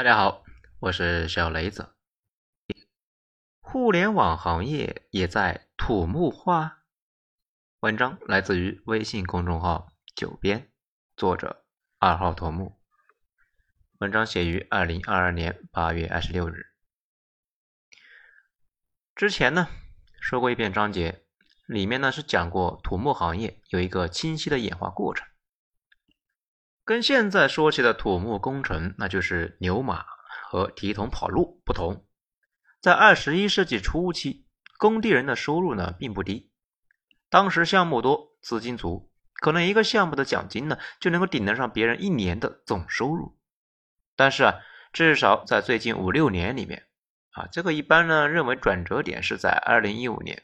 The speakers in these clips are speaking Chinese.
大家好，我是小雷子。互联网行业也在土木化。文章来自于微信公众号“九编”，作者二号头目。文章写于二零二二年八月二十六日。之前呢说过一篇章节，里面呢是讲过土木行业有一个清晰的演化过程。跟现在说起的土木工程，那就是牛马和提桶跑路不同。在二十一世纪初期，工地人的收入呢并不低。当时项目多，资金足，可能一个项目的奖金呢就能够顶得上别人一年的总收入。但是啊，至少在最近五六年里面，啊，这个一般呢认为转折点是在二零一五年，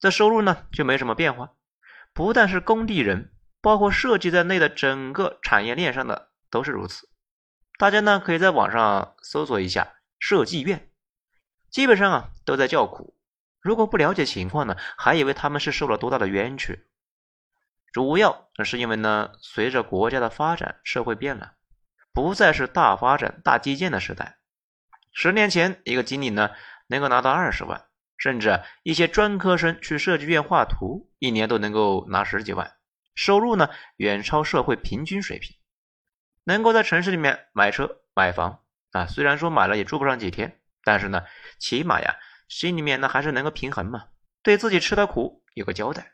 这收入呢就没什么变化。不但是工地人。包括设计在内的整个产业链上的都是如此。大家呢可以在网上搜索一下设计院，基本上啊都在叫苦。如果不了解情况呢，还以为他们是受了多大的冤屈。主要是因为呢，随着国家的发展，社会变了，不再是大发展、大基建的时代。十年前，一个经理呢能够拿到二十万，甚至一些专科生去设计院画图，一年都能够拿十几万。收入呢远超社会平均水平，能够在城市里面买车买房啊，虽然说买了也住不上几天，但是呢，起码呀心里面呢还是能够平衡嘛，对自己吃的苦有个交代。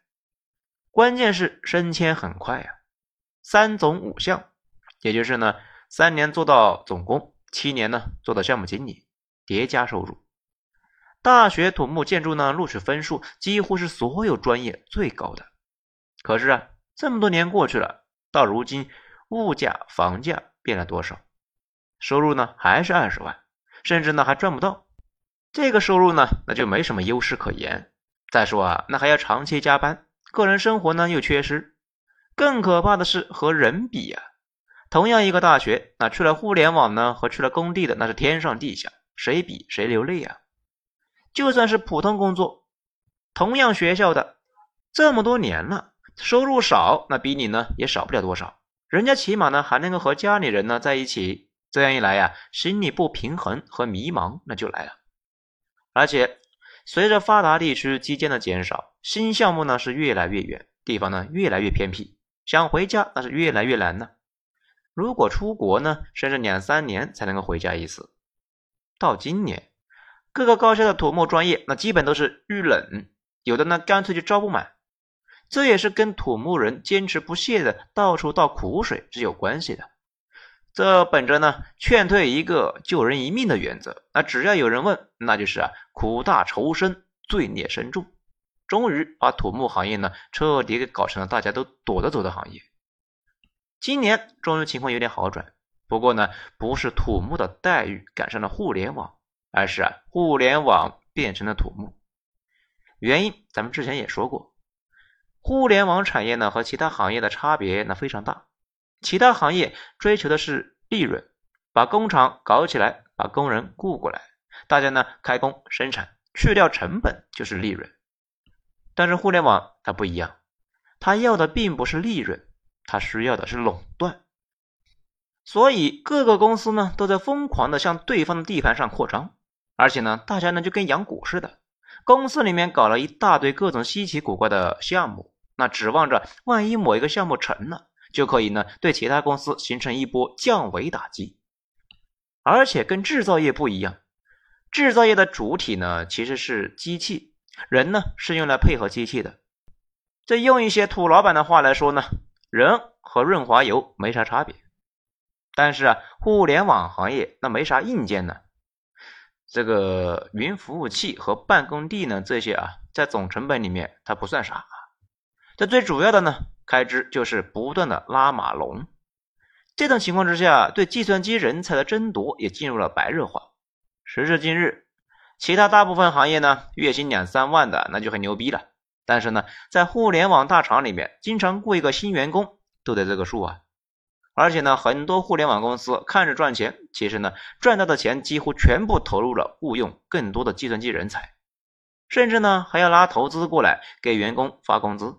关键是升迁很快呀，三总五项，也就是呢三年做到总工，七年呢做到项目经理，叠加收入。大学土木建筑呢录取分数几乎是所有专业最高的，可是啊。这么多年过去了，到如今物价、房价变了多少？收入呢还是二十万，甚至呢还赚不到。这个收入呢那就没什么优势可言。再说啊，那还要长期加班，个人生活呢又缺失。更可怕的是和人比呀，同样一个大学，那去了互联网呢和去了工地的那是天上地下，谁比谁流泪啊！就算是普通工作，同样学校的这么多年了。收入少，那比你呢也少不了多少。人家起码呢还能够和家里人呢在一起，这样一来呀，心理不平衡和迷茫那就来了。而且随着发达地区基建的减少，新项目呢是越来越远，地方呢越来越偏僻，想回家那是越来越难呢。如果出国呢，甚至两三年才能够回家一次。到今年，各个高校的土木专业那基本都是遇冷，有的呢干脆就招不满。这也是跟土木人坚持不懈的到处倒苦水是有关系的。这本着呢劝退一个救人一命的原则，那只要有人问，那就是啊苦大仇深，罪孽深重。终于把土木行业呢彻底给搞成了大家都躲得走的行业。今年终于情况有点好转，不过呢不是土木的待遇赶上了互联网，而是啊互联网变成了土木。原因咱们之前也说过。互联网产业呢和其他行业的差别呢非常大，其他行业追求的是利润，把工厂搞起来，把工人雇过来，大家呢开工生产，去掉成本就是利润。但是互联网它不一样，它要的并不是利润，它需要的是垄断。所以各个公司呢都在疯狂的向对方的地盘上扩张，而且呢大家呢就跟养蛊似的，公司里面搞了一大堆各种稀奇古怪的项目。那指望着，万一某一个项目成了，就可以呢对其他公司形成一波降维打击。而且跟制造业不一样，制造业的主体呢其实是机器，人呢是用来配合机器的。这用一些土老板的话来说呢，人和润滑油没啥差别。但是啊，互联网行业那没啥硬件呢，这个云服务器和办公地呢这些啊，在总成本里面它不算啥。这最主要的呢，开支就是不断的拉马龙。这种情况之下，对计算机人才的争夺也进入了白热化。时至今日，其他大部分行业呢，月薪两三万的那就很牛逼了。但是呢，在互联网大厂里面，经常雇一个新员工都得这个数啊。而且呢，很多互联网公司看着赚钱，其实呢，赚到的钱几乎全部投入了雇佣更多的计算机人才，甚至呢，还要拉投资过来给员工发工资。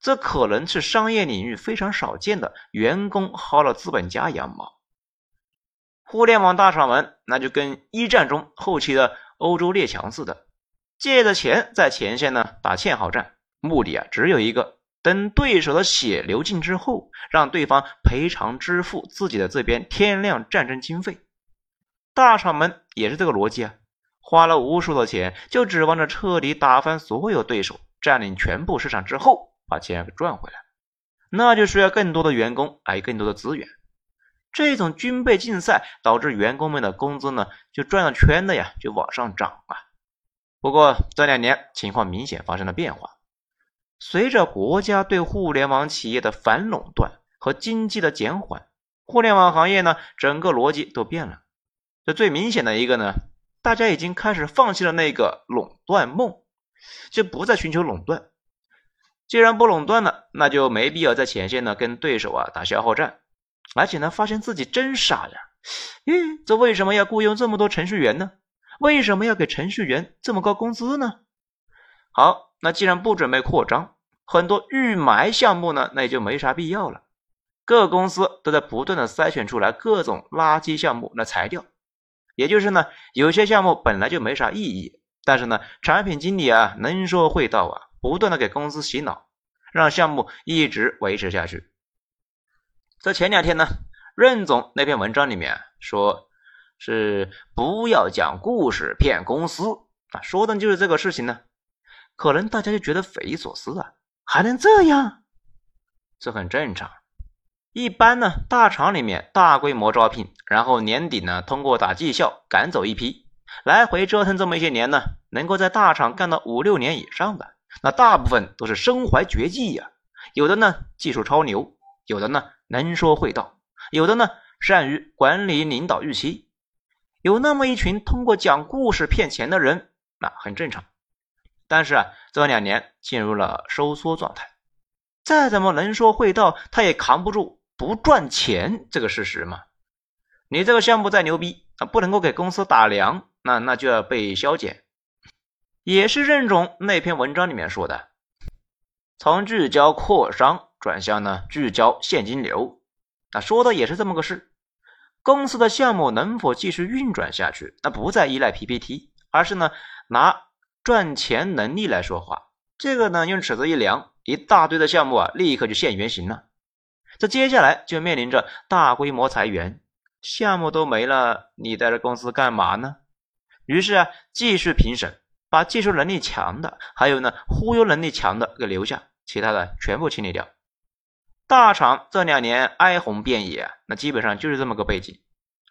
这可能是商业领域非常少见的员工薅了资本家羊毛。互联网大厂们那就跟一战中后期的欧洲列强似的，借着钱在前线呢打堑壕战，目的啊只有一个，等对手的血流尽之后，让对方赔偿支付自己的这边天量战争经费。大厂们也是这个逻辑啊，花了无数的钱，就指望着彻底打翻所有对手，占领全部市场之后，把钱给赚回来，那就需要更多的员工，还有更多的资源。这种军备竞赛导致员工们的工资呢就转了圈的呀，就往上涨啊。不过这两年情况明显发生了变化，随着国家对互联网企业的反垄断和经济的减缓，互联网行业呢整个逻辑都变了。这最明显的一个呢，大家已经开始放弃了那个垄断梦，就不再寻求垄断。既然不垄断了，那就没必要在前线呢跟对手啊打消耗战。而且呢，发现自己真傻呀！咦，这为什么要雇佣这么多程序员呢？为什么要给程序员这么高工资呢？好，那既然不准备扩张，很多预埋项目呢，那也就没啥必要了。各公司都在不断的筛选出来各种垃圾项目来裁掉。也就是呢，有些项目本来就没啥意义，但是呢，产品经理啊能说会道啊，不断的给公司洗脑，让项目一直维持下去。在前两天呢，任总那篇文章里面说，是不要讲故事骗公司啊，说的就是这个事情呢。可能大家就觉得匪夷所思啊，还能这样？这很正常。一般呢，大厂里面大规模招聘，然后年底呢，通过打绩效赶走一批，来回折腾这么一些年呢，能够在大厂干到五六年以上的，那大部分都是身怀绝技呀。有的呢，技术超牛；有的呢。能说会道，有的呢善于管理领导预期，有那么一群通过讲故事骗钱的人，那很正常。但是啊，这两年进入了收缩状态，再怎么能说会道，他也扛不住不赚钱这个事实嘛。你这个项目再牛逼啊，不能够给公司打粮，那那就要被削减。也是任总那篇文章里面说的，从聚焦扩商。转向呢，聚焦现金流，那说的也是这么个事。公司的项目能否继续运转下去，那不再依赖 PPT，而是呢拿赚钱能力来说话。这个呢用尺子一量，一大堆的项目啊立刻就现原形了。这接下来就面临着大规模裁员，项目都没了，你在这公司干嘛呢？于是啊继续评审，把技术能力强的，还有呢忽悠能力强的给留下，其他的全部清理掉。大厂这两年哀鸿遍野，那基本上就是这么个背景，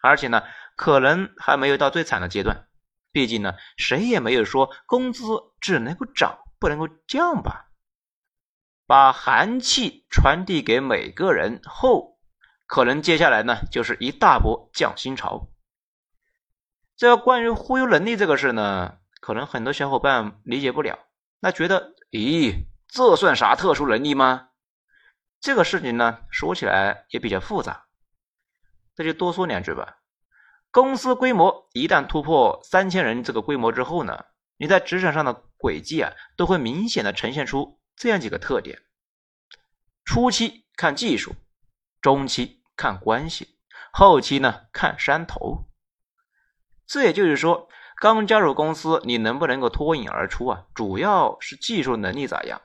而且呢，可能还没有到最惨的阶段。毕竟呢，谁也没有说工资只能够涨不能够降吧。把寒气传递给每个人后，可能接下来呢就是一大波降薪潮。这关于忽悠能力这个事呢，可能很多小伙伴理解不了，那觉得，咦，这算啥特殊能力吗？这个事情呢，说起来也比较复杂，那就多说两句吧。公司规模一旦突破三千人这个规模之后呢，你在职场上的轨迹啊，都会明显的呈现出这样几个特点：初期看技术，中期看关系，后期呢看山头。这也就是说，刚加入公司，你能不能够脱颖而出啊？主要是技术能力咋样。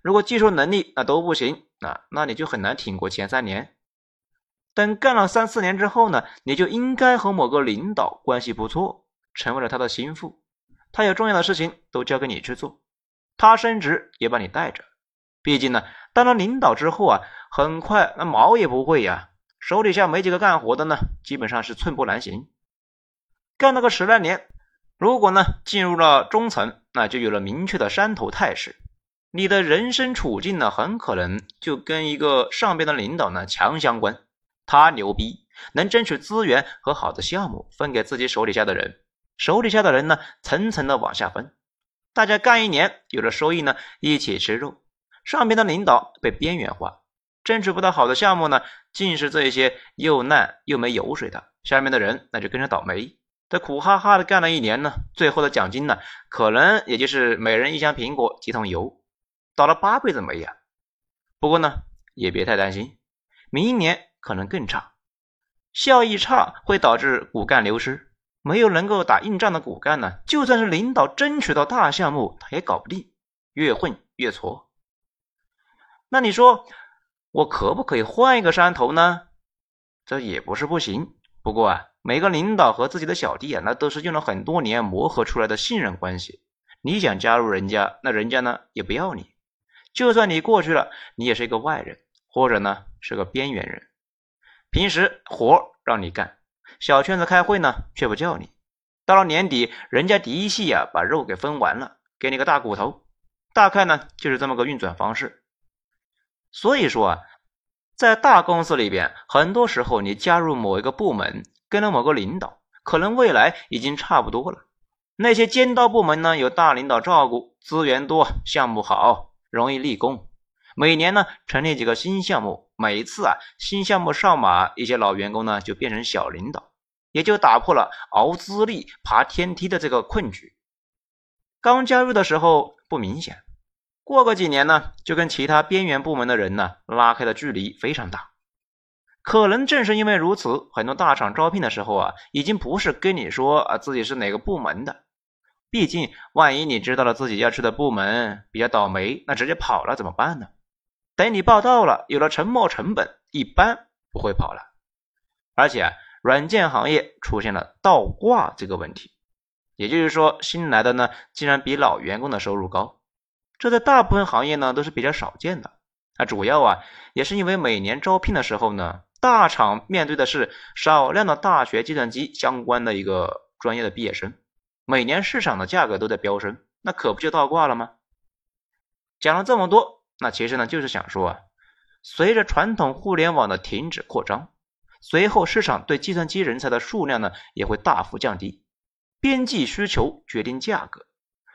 如果技术能力那都不行。那那你就很难挺过前三年，等干了三四年之后呢，你就应该和某个领导关系不错，成为了他的心腹，他有重要的事情都交给你去做，他升职也把你带着。毕竟呢，当了领导之后啊，很快那毛也不会呀，手底下没几个干活的呢，基本上是寸步难行。干了个十来年，如果呢进入了中层，那就有了明确的山头态势。你的人生处境呢，很可能就跟一个上边的领导呢强相关。他牛逼，能争取资源和好的项目分给自己手底下的人，手底下的人呢层层的往下分。大家干一年有了收益呢，一起吃肉。上边的领导被边缘化，争取不到好的项目呢，尽是这些又烂又没油水的。下面的人那就跟着倒霉，这苦哈哈的干了一年呢，最后的奖金呢，可能也就是每人一箱苹果几桶油。倒了八辈子霉呀！不过呢，也别太担心，明年可能更差。效益差会导致骨干流失。没有能够打硬仗的骨干呢，就算是领导争取到大项目，他也搞不定，越混越挫。那你说，我可不可以换一个山头呢？这也不是不行。不过啊，每个领导和自己的小弟啊，那都是用了很多年磨合出来的信任关系。你想加入人家，那人家呢也不要你。就算你过去了，你也是一个外人，或者呢是个边缘人。平时活让你干。小圈子开会呢，却不叫你。到了年底，人家嫡系呀把肉给分完了，给你个大骨头。大概呢就是这么个运转方式。所以说啊，在大公司里边，很多时候你加入某一个部门，跟了某个领导，可能未来已经差不多了。那些尖刀部门呢，有大领导照顾，资源多，项目好，容易立功。每年呢，成立几个新项目。每次啊，新项目上马，一些老员工呢就变成小领导，也就打破了熬资历爬天梯的这个困局。刚加入的时候不明显，过个几年呢，就跟其他边缘部门的人呢拉开的距离非常大。可能正是因为如此，很多大厂招聘的时候啊，已经不是跟你说啊自己是哪个部门的，毕竟万一你知道了自己要去的部门比较倒霉，那直接跑了怎么办呢？等你报到了，有了沉没成本，一般不会跑了。而且，软件行业出现了倒挂这个问题，也就是说，新来的呢，竟然比老员工的收入高。这在大部分行业呢都是比较少见的。那主要啊，也是因为每年招聘的时候呢，大厂面对的是少量的大学计算机相关的一个专业的毕业生，每年市场的价格都在飙升，那可不就倒挂了吗？讲了这么多。那其实呢，就是想说啊，随着传统互联网的停止扩张，随后市场对计算机人才的数量呢也会大幅降低，边际需求决定价格，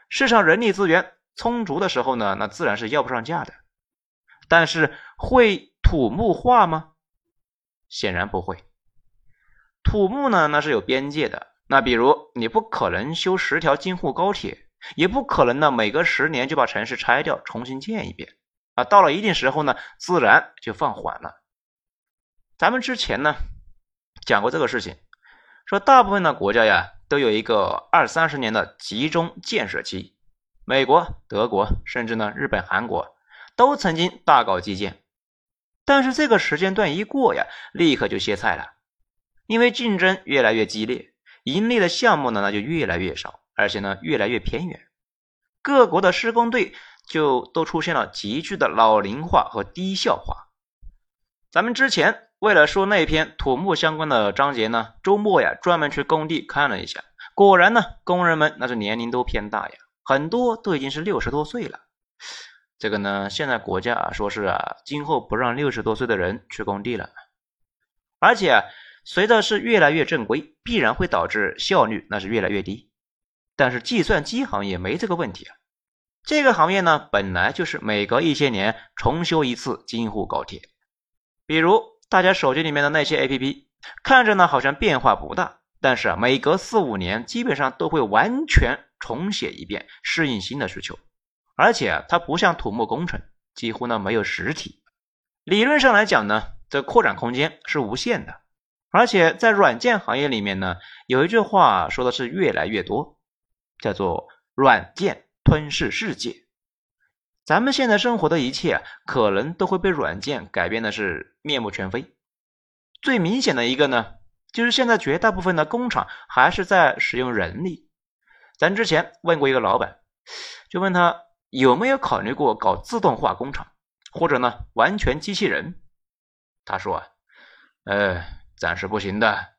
市场人力资源充足的时候呢，那自然是要不上价的。但是会土木化吗？显然不会。土木呢，那是有边界的。那比如你不可能修十条京沪高铁，也不可能呢每隔十年就把城市拆掉重新建一遍。啊，到了一定时候呢，自然就放缓了。咱们之前呢讲过这个事情，说大部分的国家呀都有一个二三十年的集中建设期，美国、德国，甚至呢日本、韩国都曾经大搞基建，但是这个时间段一过呀，立刻就歇菜了，因为竞争越来越激烈，盈利的项目呢那就越来越少，而且呢越来越偏远，各国的施工队。就都出现了急剧的老龄化和低效化。咱们之前为了说那篇土木相关的章节呢，周末呀专门去工地看了一下，果然呢，工人们那是年龄都偏大呀，很多都已经是六十多岁了。这个呢，现在国家啊说是啊，今后不让六十多岁的人去工地了，而且随着是越来越正规，必然会导致效率那是越来越低。但是计算机行业没这个问题啊。这个行业呢，本来就是每隔一些年重修一次京沪高铁。比如大家手机里面的那些 APP，看着呢好像变化不大，但是啊，每隔四五年基本上都会完全重写一遍，适应新的需求。而且啊它不像土木工程，几乎呢没有实体。理论上来讲呢，这扩展空间是无限的。而且在软件行业里面呢，有一句话说的是越来越多，叫做软件。吞噬世界，咱们现在生活的一切啊，可能都会被软件改变的是面目全非。最明显的一个呢，就是现在绝大部分的工厂还是在使用人力。咱之前问过一个老板，就问他有没有考虑过搞自动化工厂，或者呢完全机器人。他说啊，呃，暂时不行的，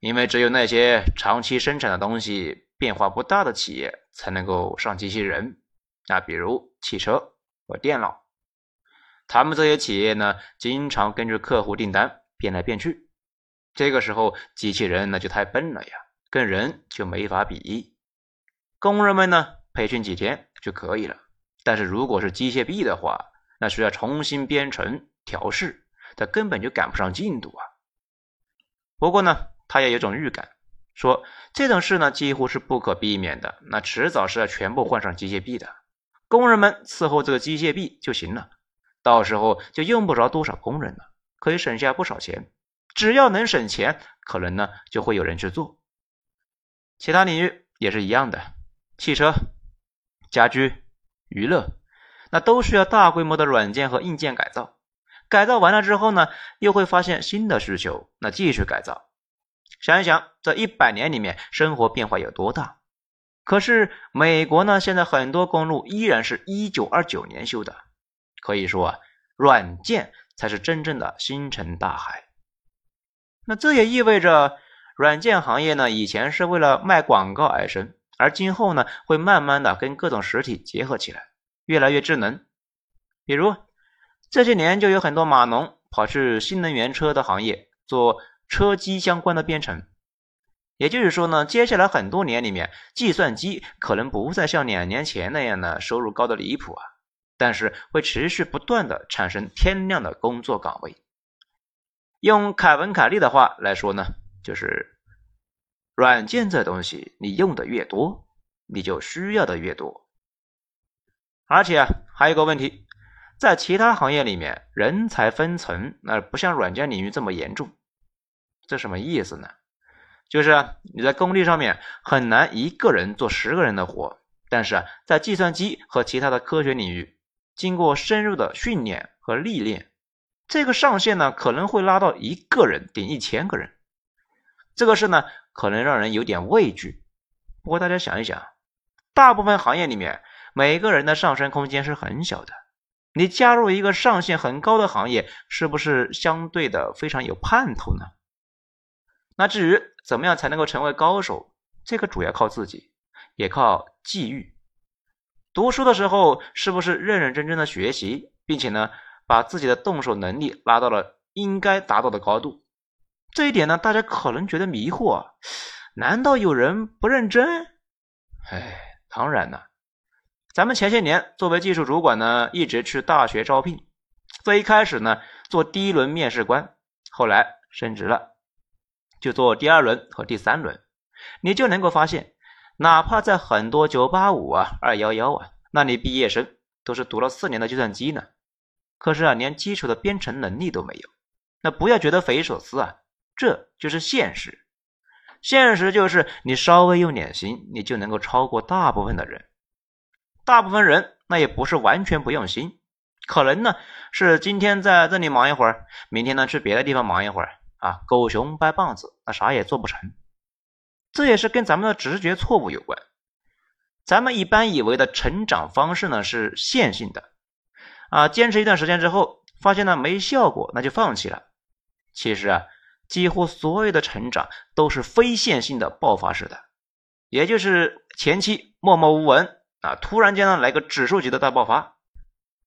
因为只有那些长期生产的东西。变化不大的企业才能够上机器人，那比如汽车和电脑，他们这些企业呢，经常根据客户订单变来变去，这个时候机器人那就太笨了呀，跟人就没法比。工人们呢，培训几天就可以了，但是如果是机械臂的话，那需要重新编程调试，他根本就赶不上进度啊。不过呢，他也有种预感。说这种事呢，几乎是不可避免的。那迟早是要全部换上机械臂的，工人们伺候这个机械臂就行了，到时候就用不着多少工人了，可以省下不少钱。只要能省钱，可能呢就会有人去做。其他领域也是一样的，汽车、家居、娱乐，那都需要大规模的软件和硬件改造。改造完了之后呢，又会发现新的需求，那继续改造。想一想，这一百年里面生活变化有多大？可是美国呢，现在很多公路依然是一九二九年修的，可以说啊，软件才是真正的星辰大海。那这也意味着，软件行业呢，以前是为了卖广告而生，而今后呢，会慢慢的跟各种实体结合起来，越来越智能。比如这些年就有很多码农跑去新能源车的行业做。车机相关的编程，也就是说呢，接下来很多年里面，计算机可能不再像两年前那样的收入高的离谱啊，但是会持续不断的产生天量的工作岗位。用凯文·凯利的话来说呢，就是软件这东西，你用的越多，你就需要的越多。而且啊，还有个问题，在其他行业里面，人才分层那不像软件领域这么严重。这什么意思呢？就是你在工地上面很难一个人做十个人的活，但是，在计算机和其他的科学领域，经过深入的训练和历练，这个上限呢可能会拉到一个人顶一千个人。这个事呢可能让人有点畏惧。不过大家想一想，大部分行业里面每个人的上升空间是很小的，你加入一个上限很高的行业，是不是相对的非常有盼头呢？那至于怎么样才能够成为高手，这个主要靠自己，也靠际遇。读书的时候是不是认认真真的学习，并且呢，把自己的动手能力拉到了应该达到的高度？这一点呢，大家可能觉得迷惑。难道有人不认真？哎，当然了。咱们前些年作为技术主管呢，一直去大学招聘。最一开始呢，做第一轮面试官，后来升职了。就做第二轮和第三轮，你就能够发现，哪怕在很多九八五啊、二幺幺啊，那你毕业生都是读了四年的计算机呢，可是啊，连基础的编程能力都没有。那不要觉得匪夷所思啊，这就是现实。现实就是你稍微用点心，你就能够超过大部分的人。大部分人那也不是完全不用心，可能呢是今天在这里忙一会儿，明天呢去别的地方忙一会儿。啊，狗熊掰棒子，那啥也做不成。这也是跟咱们的直觉错误有关。咱们一般以为的成长方式呢是线性的，啊，坚持一段时间之后，发现呢没效果，那就放弃了。其实啊，几乎所有的成长都是非线性的爆发式的，也就是前期默默无闻啊，突然间呢来个指数级的大爆发。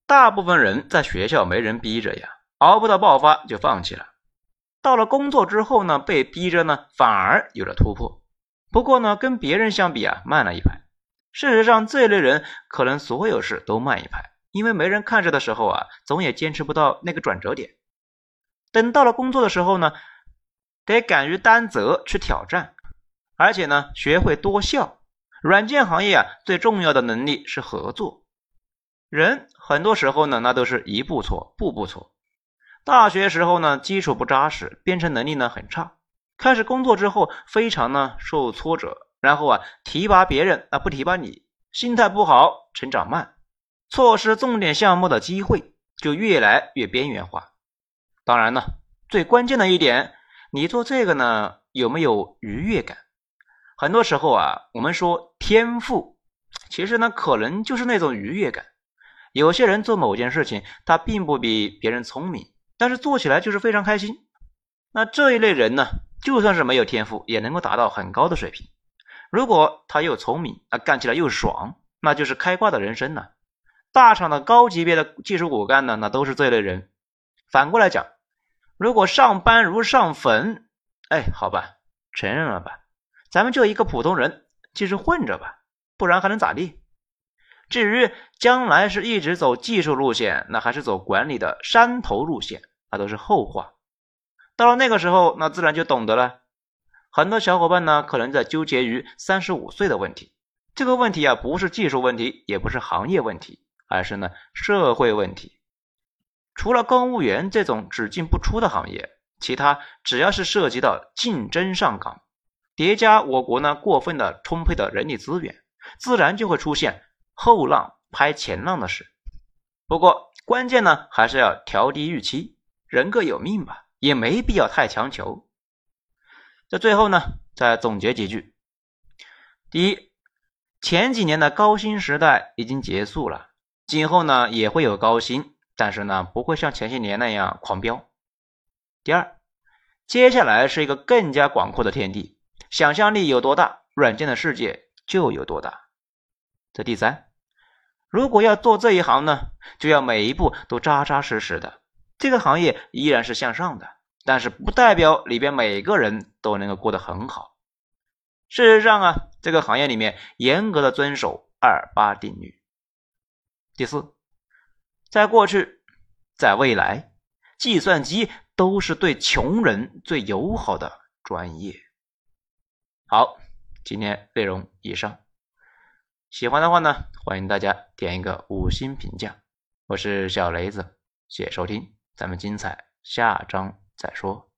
大部分人在学校没人逼着呀，熬不到爆发就放弃了。到了工作之后呢，被逼着呢，反而有了突破。不过呢，跟别人相比啊，慢了一拍。事实上，这类人可能所有事都慢一拍，因为没人看着的时候啊，总也坚持不到那个转折点。等到了工作的时候呢，得敢于担责去挑战，而且呢，学会多笑。软件行业啊，最重要的能力是合作。人很多时候呢，那都是一步错，步步错。大学时候呢，基础不扎实，编程能力呢很差。开始工作之后，非常呢受挫折，然后啊提拔别人啊不提拔你，心态不好，成长慢，错失重点项目的机会，就越来越边缘化。当然呢，最关键的一点，你做这个呢有没有愉悦感？很多时候啊，我们说天赋，其实呢可能就是那种愉悦感。有些人做某件事情，他并不比别人聪明。但是做起来就是非常开心，那这一类人呢，就算是没有天赋，也能够达到很高的水平。如果他又聪明，那干起来又爽，那就是开挂的人生呢。大厂的高级别的技术骨干呢，那都是这类人。反过来讲，如果上班如上坟，哎，好吧，承认了吧，咱们就一个普通人，继续混着吧，不然还能咋地？至于将来是一直走技术路线，那还是走管理的山头路线，那都是后话。到了那个时候，那自然就懂得了。很多小伙伴呢，可能在纠结于三十五岁的问题。这个问题啊，不是技术问题，也不是行业问题，而是呢社会问题。除了公务员这种只进不出的行业，其他只要是涉及到竞争上岗，叠加我国呢过分的充沛的人力资源，自然就会出现后浪拍前浪的事。不过关键呢还是要调低预期，人各有命吧，也没必要太强求。在最后呢，再总结几句：第一，前几年的高薪时代已经结束了，今后呢也会有高薪，但是呢不会像前些年那样狂飙。第二，接下来是一个更加广阔的天地，想象力有多大，软件的世界就有多大。这第三，如果要做这一行呢，就要每一步都扎扎实实的。这个行业依然是向上的，但是不代表里边每个人都能够过得很好。事实上啊，这个行业里面严格的遵守二八定律。第四，在过去，在未来，计算机。都是对穷人最友好的专业。好，今天内容以上，喜欢的话呢，欢迎大家点一个五星评价。我是小雷子，谢谢收听，咱们精彩下章再说。